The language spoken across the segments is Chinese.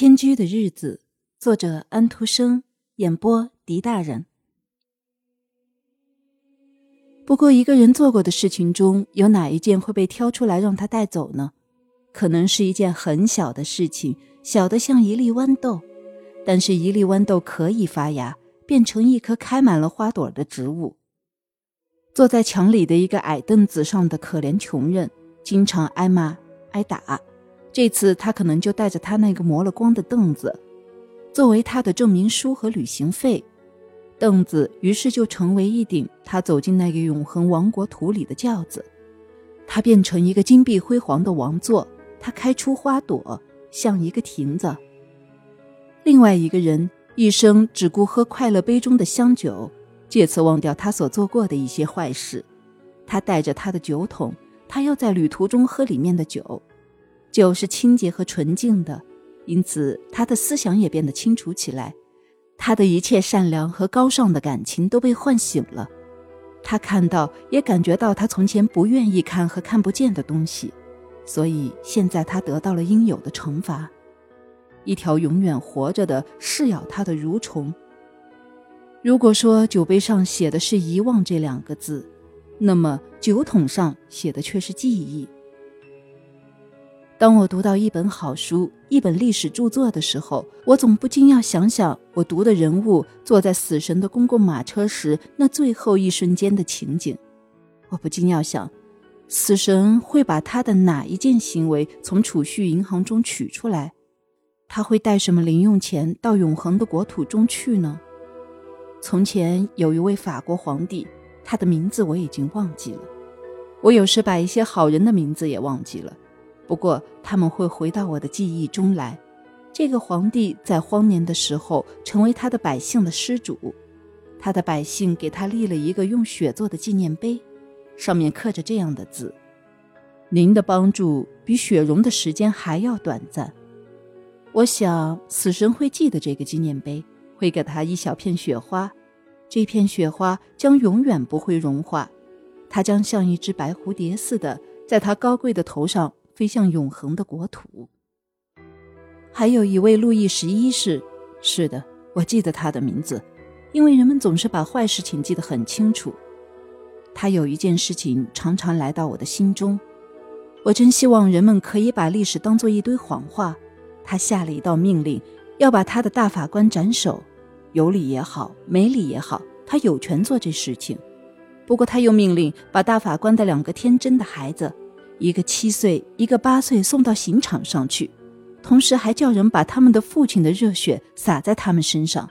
迁居的日子，作者安徒生，演播狄大人。不过，一个人做过的事情中有哪一件会被挑出来让他带走呢？可能是一件很小的事情，小的像一粒豌豆，但是一粒豌豆可以发芽，变成一棵开满了花朵的植物。坐在墙里的一个矮凳子上的可怜穷人，经常挨骂挨打。这次他可能就带着他那个磨了光的凳子，作为他的证明书和旅行费。凳子于是就成为一顶他走进那个永恒王国土里的轿子，它变成一个金碧辉煌的王座，它开出花朵，像一个亭子。另外一个人一生只顾喝快乐杯中的香酒，借此忘掉他所做过的一些坏事。他带着他的酒桶，他要在旅途中喝里面的酒。酒是清洁和纯净的，因此他的思想也变得清楚起来。他的一切善良和高尚的感情都被唤醒了。他看到，也感觉到他从前不愿意看和看不见的东西，所以现在他得到了应有的惩罚——一条永远活着的噬咬他的蠕虫。如果说酒杯上写的是“遗忘”这两个字，那么酒桶上写的却是“记忆”。当我读到一本好书、一本历史著作的时候，我总不禁要想想我读的人物坐在死神的公共马车时那最后一瞬间的情景。我不禁要想，死神会把他的哪一件行为从储蓄银行中取出来？他会带什么零用钱到永恒的国土中去呢？从前有一位法国皇帝，他的名字我已经忘记了。我有时把一些好人的名字也忘记了。不过他们会回到我的记忆中来。这个皇帝在荒年的时候成为他的百姓的施主，他的百姓给他立了一个用血做的纪念碑，上面刻着这样的字：“您的帮助比雪融的时间还要短暂。”我想死神会记得这个纪念碑，会给他一小片雪花，这片雪花将永远不会融化，它将像一只白蝴蝶似的在他高贵的头上。飞向永恒的国土。还有一位路易十一世，是的，我记得他的名字，因为人们总是把坏事情记得很清楚。他有一件事情常常来到我的心中，我真希望人们可以把历史当做一堆谎话。他下了一道命令，要把他的大法官斩首，有理也好，没理也好，他有权做这事情。不过他又命令把大法官的两个天真的孩子。一个七岁，一个八岁，送到刑场上去，同时还叫人把他们的父亲的热血洒在他们身上，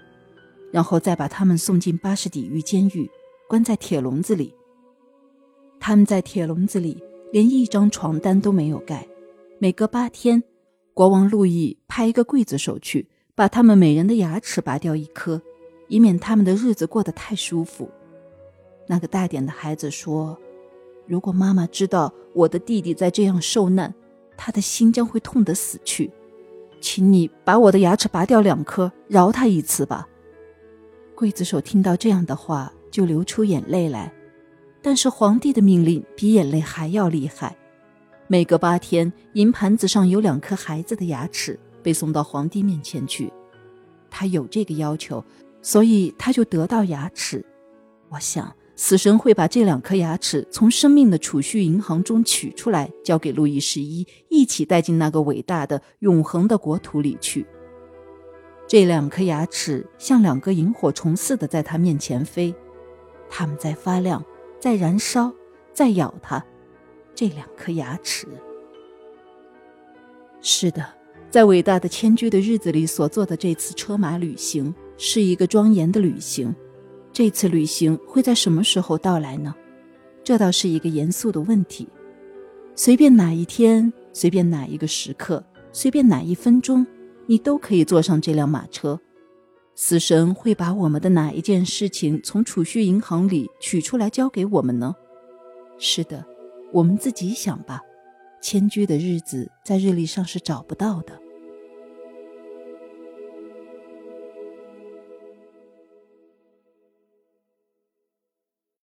然后再把他们送进巴士底狱监狱，关在铁笼子里。他们在铁笼子里连一张床单都没有盖。每隔八天，国王路易派一个刽子手去把他们每人的牙齿拔掉一颗，以免他们的日子过得太舒服。那个大点的孩子说。如果妈妈知道我的弟弟在这样受难，他的心将会痛得死去。请你把我的牙齿拔掉两颗，饶他一次吧。刽子手听到这样的话，就流出眼泪来。但是皇帝的命令比眼泪还要厉害。每隔八天，银盘子上有两颗孩子的牙齿被送到皇帝面前去。他有这个要求，所以他就得到牙齿。我想。死神会把这两颗牙齿从生命的储蓄银行中取出来，交给路易十一，一起带进那个伟大的、永恒的国土里去。这两颗牙齿像两个萤火虫似的在他面前飞，它们在发亮，在燃烧，在咬他。这两颗牙齿。是的，在伟大的迁居的日子里所做的这次车马旅行，是一个庄严的旅行。这次旅行会在什么时候到来呢？这倒是一个严肃的问题。随便哪一天，随便哪一个时刻，随便哪一分钟，你都可以坐上这辆马车。死神会把我们的哪一件事情从储蓄银行里取出来交给我们呢？是的，我们自己想吧。迁居的日子在日历上是找不到的。